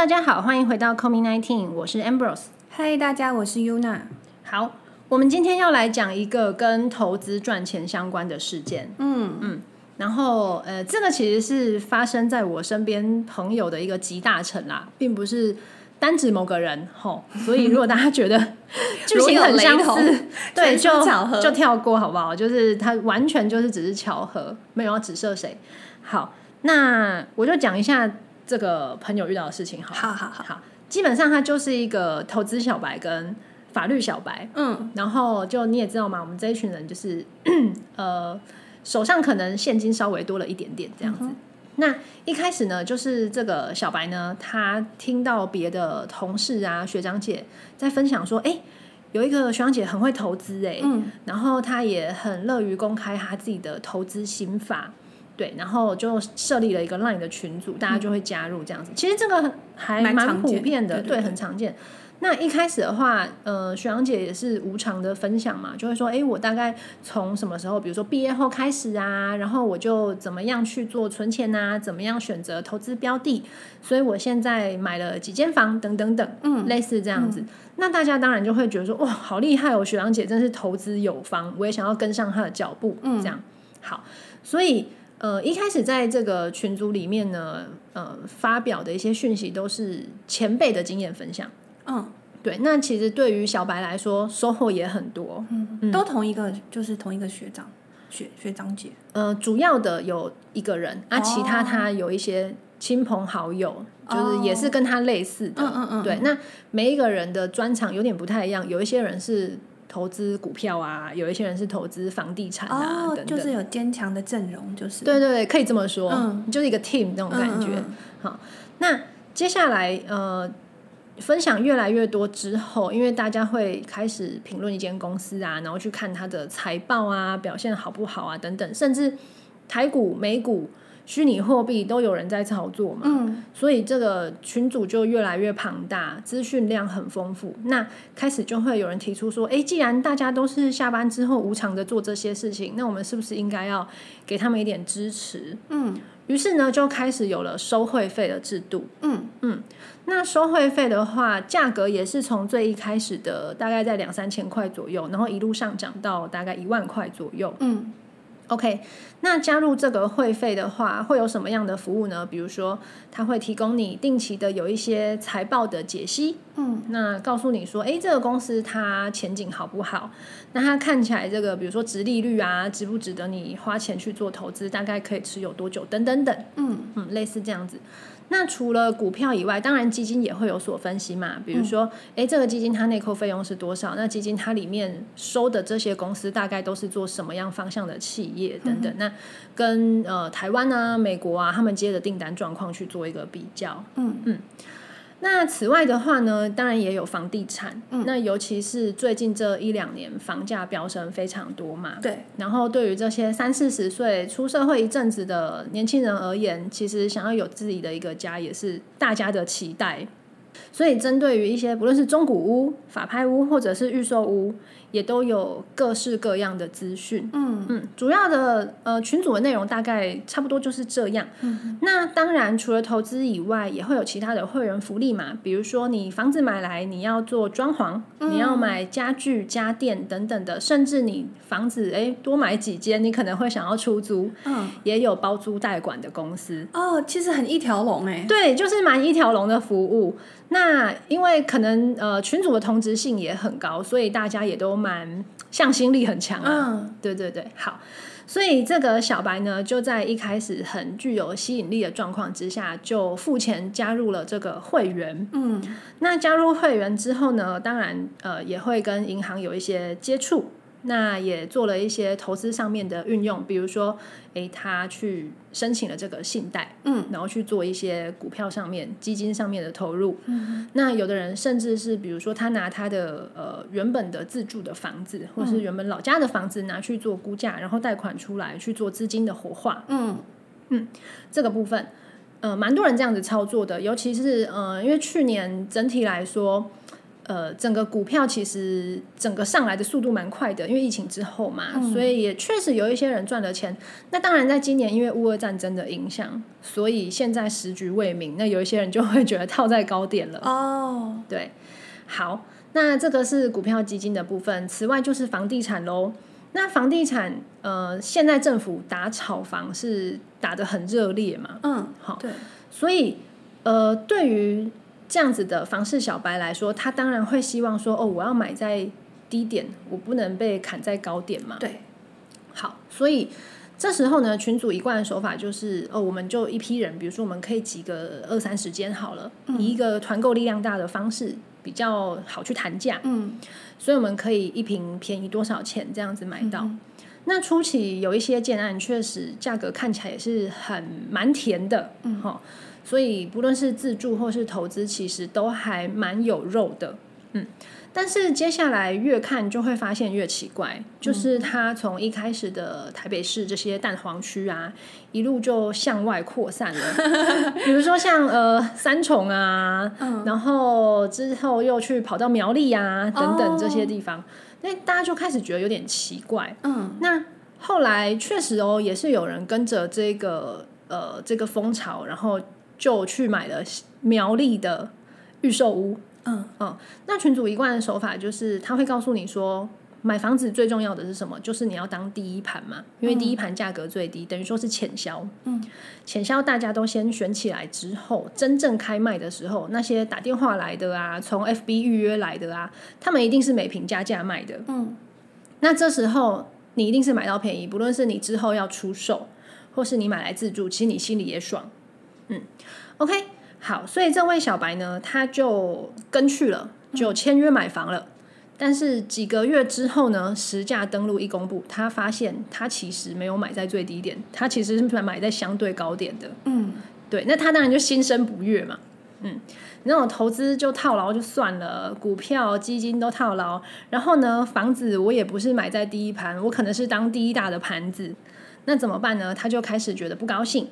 大家好，欢迎回到 Comi Nineteen，我是 Ambrose。嗨，大家，我是 Yuna。好，我们今天要来讲一个跟投资赚钱相关的事件。嗯嗯，然后呃，这个其实是发生在我身边朋友的一个集大成啦，并不是单指某个人吼。所以如果大家觉得 剧情很相似，对，就就跳过好不好？就是它完全就是只是巧合，没有要指涉谁。好，那我就讲一下这个朋友遇到的事情好。好好好，好，基本上他就是一个投资小白跟法律小白。嗯然后就你也知道嘛，我们这一群人就是 呃手上可能现金稍微多了一点点这样子。那一开始呢，就是这个小白呢，他听到别的同事啊、学长姐在分享说，哎、有一个学长姐很会投资哎、嗯然后他也很乐于公开他自己的投资心法。对，然后就设立了一个 LINE 的群组，大家就会加入这样子。其实这个还蛮普遍的，对，很常见。那一开始的话，呃，学长姐也是无偿的分享嘛，就会说，哎，我大概从什么时候，比如说毕业后开始啊，然后我就怎么样去做存钱啊，怎么样选择投资标的，所以我现在买了几间房等等等，嗯类似这样子。那大家当然就会觉得说，哇，好厉害哦，学长姐真是投资有方，我也想要跟上她的脚步，嗯这样好，所以。呃，一开始在这个群组里面呢，呃，发表的一些讯息都是前辈的经验分享。嗯对，那其实对于小白来说，收获也很多。嗯，都同一个，就是同一个学长学学长姐。呃，主要的有一个人，啊，其他哦他有一些亲朋好友，就是也是跟他类似的。嗯嗯嗯对，那每一个人的专长有点不太一样，有一些人是投资股票啊，有一些人是投资房地产啊，哦，等等。就是有坚强的阵容，就是对对对，可以这么说，嗯就是一个 team 那种感觉。嗯嗯好，那接下来呃，分享越来越多之后，因为大家会开始评论一间公司啊，然后去看它的财报啊，表现好不好啊，等等，甚至台股、美股、虚拟货币都有人在操作嘛。嗯所以这个群组就越来越庞大，资讯量很丰富。那开始就会有人提出说：“诶，既然大家都是下班之后无偿的做这些事情，那我们是不是应该要给他们一点支持？”嗯于是呢，就开始有了收会费的制度。嗯嗯那收会费的话，价格也是从最一开始的大概在两三千块左右，然后一路上涨到大概一万块左右。嗯 OK，那加入这个会费的话，会有什么样的服务呢？比如说，它会提供你定期的有一些财报的解析，嗯那告诉你说，诶，这个公司它前景好不好？那它看起来这个，比如说值利率啊，值不值得你花钱去做投资？大概可以持有多久？等等等，嗯嗯，类似这样子。那除了股票以外，当然基金也会有所分析嘛。比如说，诶，这个基金它内扣费用是多少？那基金它里面收的这些公司大概都是做什么样方向的企业等等。那跟呃台湾啊、美国啊他们接的订单状况去做一个比较。嗯嗯那此外的话呢，当然也有房地产。嗯那尤其是最近这一两年房价飙升非常多嘛。对，然后对于这些三四十岁出社会一阵子的年轻人而言，其实想要有自己的一个家，也是大家的期待。所以，针对于一些不论是中古屋、法拍屋或者是预售屋，也都有各式各样的资讯。嗯嗯，主要的呃群组的内容大概差不多就是这样。嗯那当然，除了投资以外，也会有其他的会员福利嘛，比如说你房子买来，你要做装潢，嗯你要买家具、家电等等的，甚至你房子哎多买几间，你可能会想要出租，嗯也有包租代管的公司。哦，其实很一条龙哎。对，就是蛮一条龙的服务。那因为可能呃群主的同质性也很高，所以大家也都蛮向心力很强啊。嗯对对对，好。所以这个小白呢，就在一开始很具有吸引力的状况之下，就付钱加入了这个会员。嗯那加入会员之后呢，当然呃也会跟银行有一些接触，那也做了一些投资上面的运用，比如说，诶，他去申请了这个信贷，嗯。然后去做一些股票上面、基金上面的投入。嗯。那有的人甚至是，比如说他拿他的呃原本的自住的房子，或是原本老家的房子拿去做估价，然后贷款出来去做资金的活化，嗯这个部分，呃，蛮多人这样子操作的，尤其是呃，因为去年整体来说，呃，整个股票其实整个上来的速度蛮快的，因为疫情之后嘛，嗯所以也确实有一些人赚了钱。那当然，在今年因为乌俄战争的影响，所以现在时局未明，那有一些人就会觉得套在高点了。哦，对，好，那这个是股票基金的部分。此外就是房地产喽。那房地产，呃，现在政府打炒房是打得很热烈嘛，嗯，好，对，所以呃，对于这样子的房市小白来说，他当然会希望说，哦，我要买在低点，我不能被砍在高点嘛。对，好，所以这时候呢，群主一贯的手法就是，哦，我们就一批人，比如说我们可以挤个二三十间好了，以一个团购力量大的方式，比较好去谈价，嗯，所以我们可以一瓶便宜多少钱这样子买到。嗯。那初期有一些建案，确实价格看起来也是很蛮甜的，嗯。哈，所以不论是自住或是投资，其实都还蛮有肉的，嗯。但是接下来越看就会发现越奇怪，就是它从一开始的台北市这些蛋黄区啊，一路就向外扩散了。比如说像呃三重啊，然后之后又去跑到苗栗啊等等这些地方，那大家就开始觉得有点奇怪。嗯，那后来确实哦，也是有人跟着这个呃这个风潮，然后就去买了苗栗的预售屋。嗯嗯，那群主一贯的手法就是他会告诉你说，买房子最重要的是什么？就是你要当第一盘嘛，因为第一盘价格最低，等于说是潜销。嗯，潜销大家都先选起来之后，真正开卖的时候，那些打电话来的啊，从 FB 预约来的啊，他们一定是每平加价卖的。嗯，那这时候你一定是买到便宜，不论是你之后要出售，或是你买来自住，其实你心里也爽。嗯，OK，好，所以这位小白呢，他就跟去了，就签约买房了。但是几个月之后呢，实价登录一公布，他发现他其实没有买在最低点，他其实是买在相对高点的。嗯，对，那他当然就心生不悦嘛。嗯，那种投资就套牢就算了，股票、基金都套牢，然后呢，房子我也不是买在第一盘，我可能是当第一大的盘子，那怎么办呢？他就开始觉得不高兴。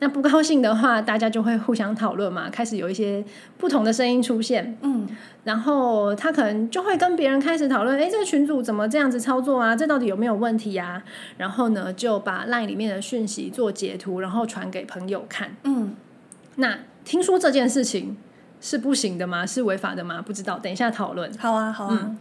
那不高兴的话，大家就会互相讨论嘛，开始有一些不同的声音出现。嗯，然后他可能就会跟别人开始讨论，哎，这个群主怎么这样子操作啊？这到底有没有问题呀、然后呢，就把 LINE 里面的讯息做截图，然后传给朋友看。嗯，那听说这件事情是不行的吗？是违法的吗？不知道，等一下讨论。好啊，好啊，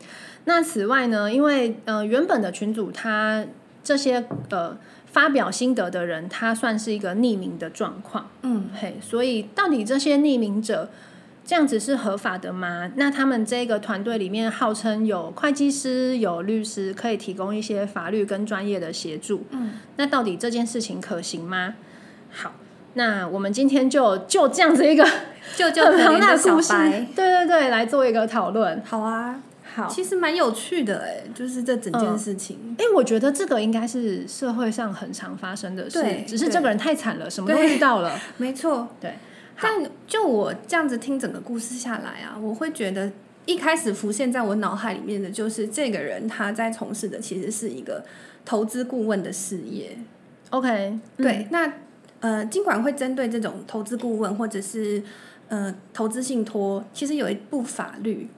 那此外呢，因为呃原本的群主他这些呃发表心得的人，他算是一个匿名的状况，嗯，嘿，所以到底这些匿名者这样子是合法的吗？那他们这个团队里面号称有会计师、有律师，可以提供一些法律跟专业的协助。嗯，那到底这件事情可行吗？好，那我们今天就就这样子一个救救可很庞怜的小大的故事，白，对对对，来做一个讨论。好啊，好，其实蛮有趣的哎，就是这整件嗯事情，哎、我觉得这个应该是社会上很常发生的事，只是这个人太惨了，什么都对遇到了。没错。对，但就我这样子听整个故事下来啊，我会觉得一开始浮现在我脑海里面的就是这个人他在从事的其实是一个投资顾问的事业。OK，对，那呃，尽管会针对这种投资顾问或者是呃投资信托，其实有一部法律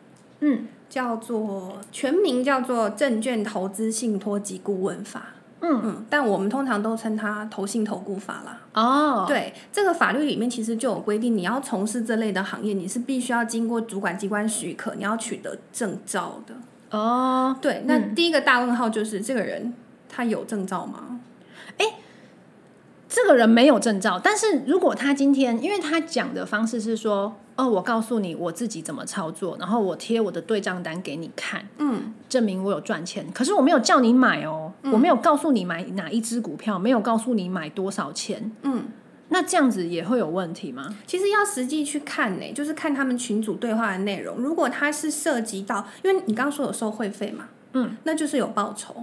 嗯叫做全名叫做《证券投资信托及顾问法》。嗯嗯，但我们通常都称它投信投顾法啦。哦，对，这个法律里面其实就有规定，你要从事这类的行业，你是必须要经过主管机关许可，你要取得证照的。哦，对，那嗯第一个大问号就是这个人他有证照吗？这个人没有证照，但是如果他今天，因为他讲的方式是说，哦，我告诉你我自己怎么操作，然后我贴我的对账单给你看，嗯，证明我有赚钱。可是我没有叫你买哦，我没有告诉你买哪一只股票，没有告诉你买多少钱，嗯，那这样子也会有问题吗？其实要实际去看呢，就是看他们群组对话的内容。如果他是涉及到，因为你刚刚说有收会费嘛，嗯，那就是有报酬。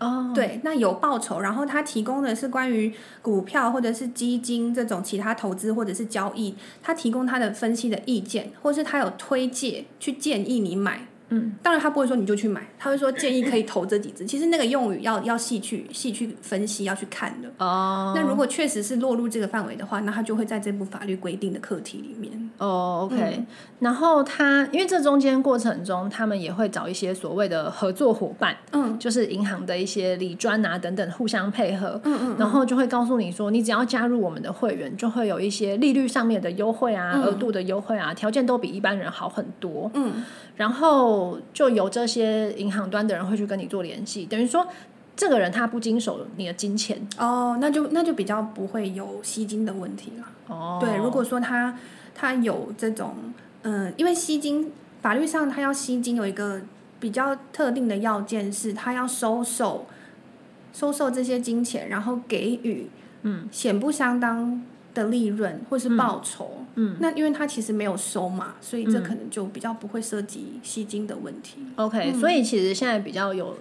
哦，对，那有报酬，然后他提供的是关于股票或者是基金这种其他投资或者是交易，他提供他的分析的意见，或是他有推介去建议你买嗯，当然他不会说你就去买，他会说建议可以投这几只。其实那个用语要要细去细去分析，要去看的。哦，那如果确实是落入这个范围的话，那他就会在这部法律规定的课题里面。哦，OK，、然后他因为这中间过程中，他们也会找一些所谓的合作伙伴，嗯就是银行的一些理专啊等等互相配合，嗯嗯，然后就会告诉你说，你只要加入我们的会员，就会有一些利率上面的优惠啊、嗯额度的优惠啊，条件都比一般人好很多。嗯然后就由这些银行端的人会去跟你做联系，等于说这个人他不经手你的金钱哦，那就那就比较不会有吸金的问题了。哦。对，如果说他他有这种，嗯，因为吸金法律上他要吸金有一个比较特定的要件是，他要收受收受这些金钱，然后给予嗯显不相当的利润或是报酬。嗯那因为他其实没有收嘛，所以这嗯可能就比较不会涉及吸金的问题。OK，、嗯所以其实现在比较有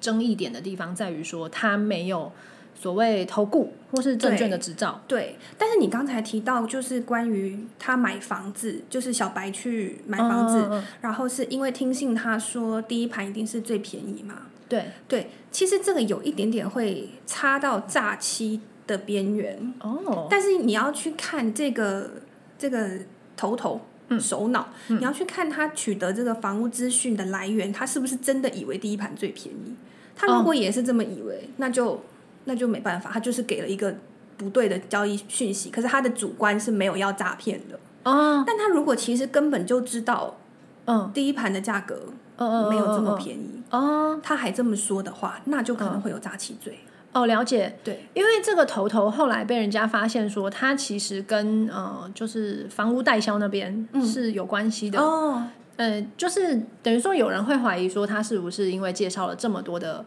争议点的地方在于说，他没有所谓投顾或是证券的执照。对，但是你刚才提到，就是关于他买房子，就是小白去买房子，然后是因为听信他说第一盘一定是最便宜嘛？对，对，其实这个有一点点会差到诈欺的边缘，哦，但是你要去看这个这个头头。首脑，你要去看他取得这个房屋资讯的来源，他是不是真的以为第一盘最便宜？他如果也是这么以为，那就那就没办法，他就是给了一个不对的交易讯息，可是他的主观是没有要诈骗的。哦，但他如果其实根本就知道嗯第一盘的价格嗯嗯，没有这么。便宜，哦他还这么说的话，那就可能会有诈欺罪。哦，了解。对，因为这个头头后来被人家发现说，他其实跟呃，就是房屋代销那边是有关系的。哦，呃，就是等于说有人会怀疑说，他是不是因为介绍了这么多的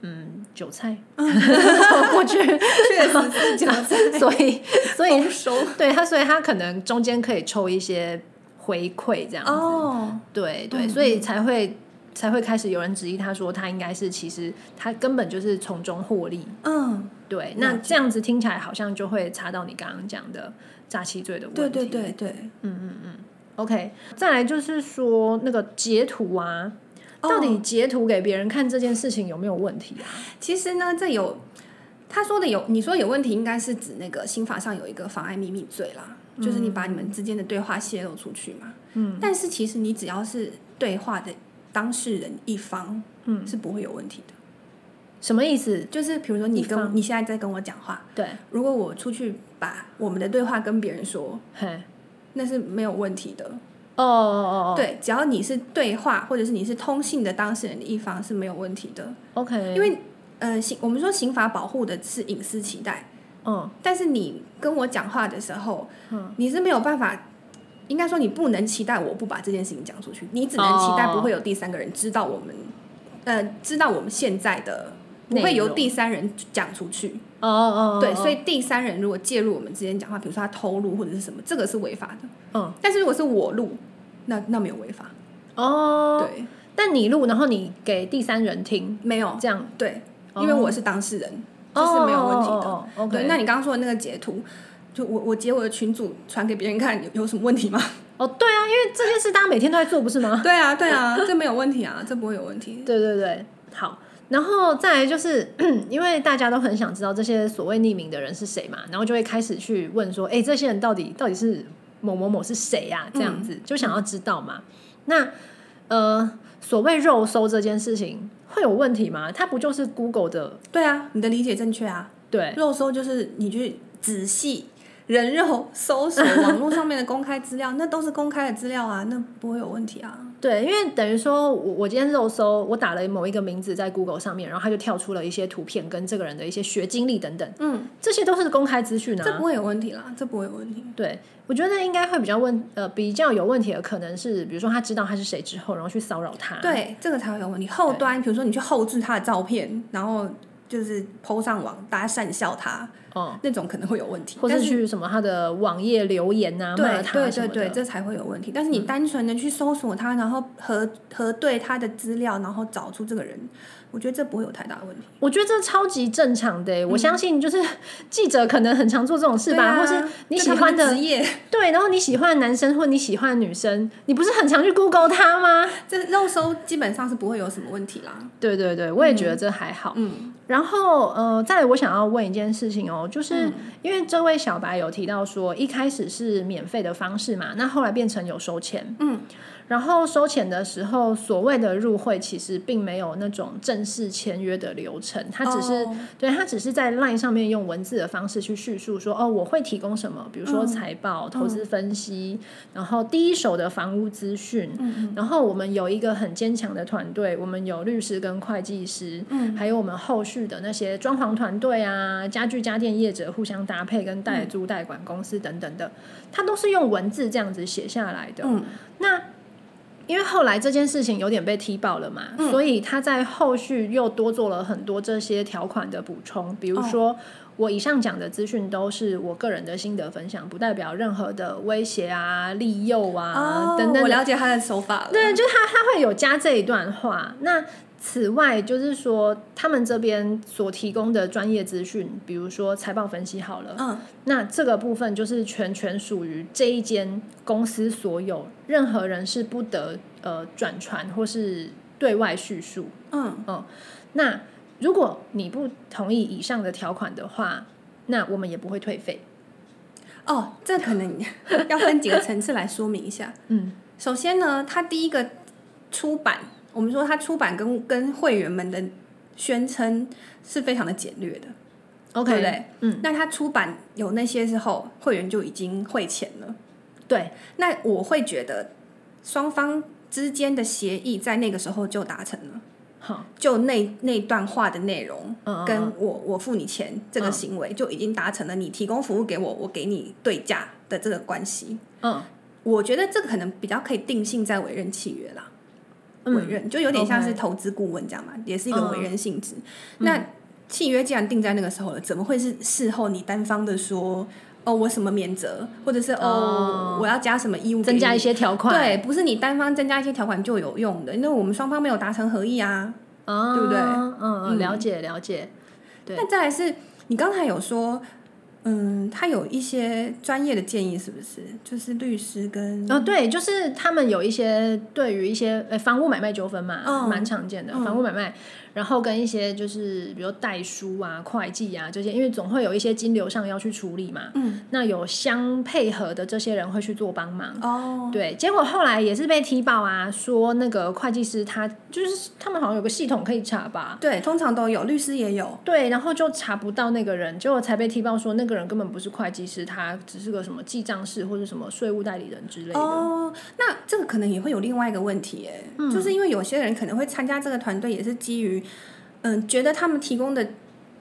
嗯韭菜 过去。所以所以收对他，所以他可能中间可以抽一些回馈这样子。哦，对对，嗯所以才会才会开始有人质疑他说他应该是其实他根本就是从中获利。嗯，对，那这样子听起来好像就会查到你刚刚讲的诈欺罪的问题。对对对对，OK，再来就是说那个截图啊，哦到底截图给别人看这件事情有没有问题啊？其实呢，这有他说的有，你说有问题，应该是指那个刑法上有一个妨碍秘密罪啦，就是你把你们之间的对话泄露出去嘛。嗯，但是其实你只要是对话的当事人一方，嗯，是不会有问题的。什么意思？就是比如说你跟你现在在跟我讲话，对，如果我出去把我们的对话跟别人说，嘿，那是没有问题的。哦哦哦哦，对，只要你是对话或者是你是通信的当事人的一方是没有问题的，，OK，因为呃刑我们说刑法保护的是隐私期待，嗯但是你跟我讲话的时候，嗯你是没有办法。应该说，你不能期待我不把这件事情讲出去，你只能期待哦不会有第三个人知道我们，呃，知道我们现在的，不会由第三人讲出去。哦哦哦，对，哦所以第三人如果介入我们之间讲话，比如说他偷录或者是什么，这个是违法的。嗯但是如果是我录，那那没有违法。哦，对，但你录，然后你给第三人听，没有。这样对，哦因为我是当事人，这是没有问题的。对那你刚刚说的那个截图，就我我截我的群组传给别人看，有有什么问题吗？哦对啊，因为这件事大家每天都在做，不是吗？对啊，对啊，这没有问题啊，这不会有问题。对对对，好。然后再来就是，因为大家都很想知道这些所谓匿名的人是谁嘛，然后就会开始去问说，哎，这些人到底到底是某某某是谁呀、这样子、就想要知道嘛。那呃，所谓肉搜这件事情会有问题吗？它不就是 Google 的对啊，你的理解正确啊。对肉搜就是你去仔细人肉搜索 网络上面的公开资料，那都是公开的资料啊，那不会有问题啊。对，因为等于说我我今天肉搜，我打了某一个名字在 Google 上面，然后它就跳出了一些图片跟这个人的一些学经历等等，嗯，这些都是公开资讯啊这不。会有问题啦，这不会有问题。对，我觉得应该会比较问呃比较有问题的可能是，比如说他知道他是谁之后，然后去骚扰他。对，这个才会有问题。后端，比如说你去后置他的照片，然后就是 PO 上网，大家讪笑他，哦，那种可能会有问题。或者是是去什么他的网页留言啊，骂对他对对对，这才会有问题。但是你单纯的去搜索他，然后核核对他的资料，然后找出这个人，我觉得这不会有太大的问题。我觉得这超级正常的耶，我相信就是记者可能很常做这种事吧，或是你喜欢的职业，对，然后你喜欢的男生或你喜欢的女生，你不是很常去 Google 他吗？这肉搜基本上是不会有什么问题啦。对对对，我也觉得这还好。嗯然后呃，再来我想要问一件事情哦，就是、嗯因为这位小白有提到说，一开始是免费的方式嘛，那后来变成有收钱。嗯，然后收钱的时候，所谓的入会其实并没有那种正式签约的流程，它只是、哦。对它只是在 LINE 上面用文字的方式去叙述说，哦，我会提供什么，比如说嗯。财报、投资分析，然后第一手的房屋资讯，嗯然后我们有一个很坚强的团队，我们有律师跟会计师，嗯还有我们后续的那些装潢团队啊、家具家电业者互相搭配，跟代租代管公司等等的，它都是用文字这样子写下来的。嗯。那因为后来这件事情有点被踢爆了嘛，嗯所以他在后续又多做了很多这些条款的补充，比如哦说。我以上讲的资讯都是我个人的心得分享，不代表任何的威胁啊、利诱啊、哦，等等我了解他的手法了。对，就他他会有加这一段话。那此外，就是说他们这边所提供的专业资讯，比如说财报分析好了，嗯那这个部分就是全权属于这一间公司所有，任何人是不得呃转传或是对外叙述。嗯嗯，那如果你不同意以上的条款的话，那我们也不会退费。哦，这可能要分几个层次来说明一下。嗯首先呢，他第一个出版，我们说他出版跟跟会员们的宣称是非常的简略的。，OK，对不对？嗯，那他出版有那些之后，会员就已经汇钱了。对，那我会觉得双方之间的协议在那个时候就达成了，好，就那那段话的内容，跟我我付你钱这个行为就已经达成了，你提供服务给我，我给你对价的这个关系。嗯我觉得这个可能比较可以定性在委任契约啦，嗯委任就有点像是投资顾问这样嘛，也是一个嗯。委任性质。那契约既然定在那个时候了，怎么会是事后你单方的说哦我什么免责，或者是哦。哦我要加什么义务增加一些条款，对，不是你单方增加一些条款就有用的，因为我们双方没有达成合意啊。哦，对不对？嗯嗯嗯，了解了解。对。那再来是你刚才有说，嗯，他有一些专业的建议，是不是？就是律师跟哦，对，就是他们有一些对于一些呃房屋买卖纠纷嘛，嗯蛮常见的、嗯房屋买卖，然后跟一些就是比如代书啊、会计啊这些，因为总会有一些金流上要去处理嘛，嗯那有相配合的这些人会去做帮忙。哦，对，结果后来也是被踢爆啊，说那个会计师他就是他们好像有个系统可以查吧，对，通常都有，律师也有。对，然后就查不到那个人，结果才被踢爆说那个人根本不是会计师，他只是个什么记账师或者什么税务代理人之类的。哦，那这个可能也会有另外一个问题，哎、嗯就是因为有些人可能会参加这个团队，也是基于嗯，觉得他们提供的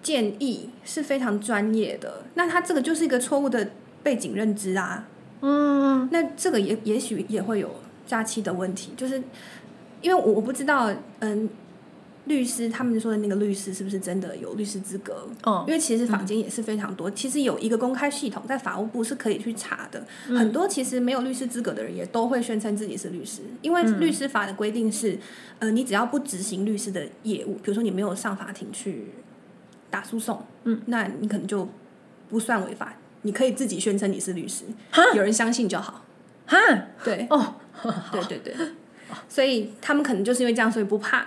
建议是非常专业的，那他这个就是一个错误的背景认知啊。嗯，那这个也也许也会有假期的问题，就是因为我我不知道，嗯，律师他们说的那个律师是不是真的有律师资格？哦，因为其实坊间也是非常多，其实有一个公开系统在法务部是可以去查的。很多其实没有律师资格的人也都会宣称自己是律师，因为律师法的规定是，呃，你只要不执行律师的业务，比如说你没有上法庭去打诉讼，嗯，那你可能就不算违法，你可以自己宣称你是律师，有人相信就好。哈，对，哦，对对对，所以他们可能就是因为这样，所以不怕。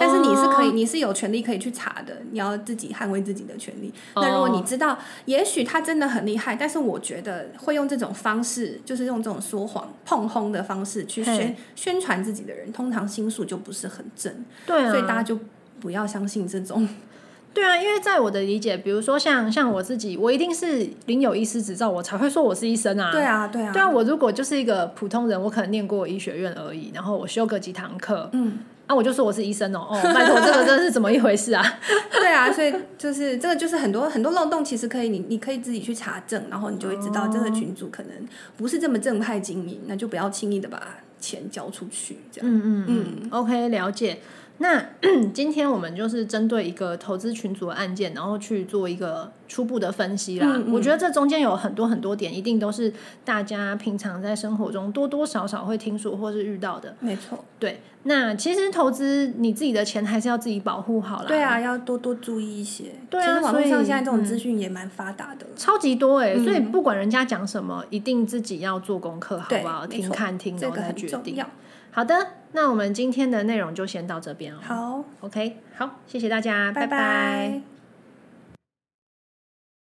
但是你是可以，哦你是有权利可以去查的，你要自己捍卫自己的权利。哦那如果你知道，也许他真的很厉害，但是我觉得会用这种方式，就是用这种说谎、碰轰的方式去宣嘿宣传自己的人，通常心术就不是很正，对啊，所以大家就不要相信这种。对啊，因为在我的理解，比如说像像我自己，我一定是领有医师执照，我才会说我是医生啊。对啊，对啊，对啊，我如果就是一个普通人，我可能念过医学院而已，然后我修个几堂课，嗯，啊，我就说我是医生哦，哦，拜托，这个真的是怎么一回事啊？对啊，所以就是这个就是很多很多漏洞，其实可以你你可以自己去查证，然后你就会知道这个群主可能不是这么正派经营，那就不要轻易的把钱交出去，这样。嗯嗯嗯，OK，了解。那 今天我们就是针对一个投资群组的案件，然后去做一个初步的分析啦。嗯嗯我觉得这中间有很多很多点，一定都是大家平常在生活中多多少少会听说或是遇到的。没错，对，那其实投资你自己的钱还是要自己保护好啦。对啊，要多多注意一些。对啊网络所以上现在这种嗯资讯也蛮发达的。超级多哎、嗯所以不管人家讲什么，一定自己要做功课，好不好？听看听，然后再决定。好的，那我们今天的内容就先到这边哦。好，OK，好，谢谢大家，拜拜。拜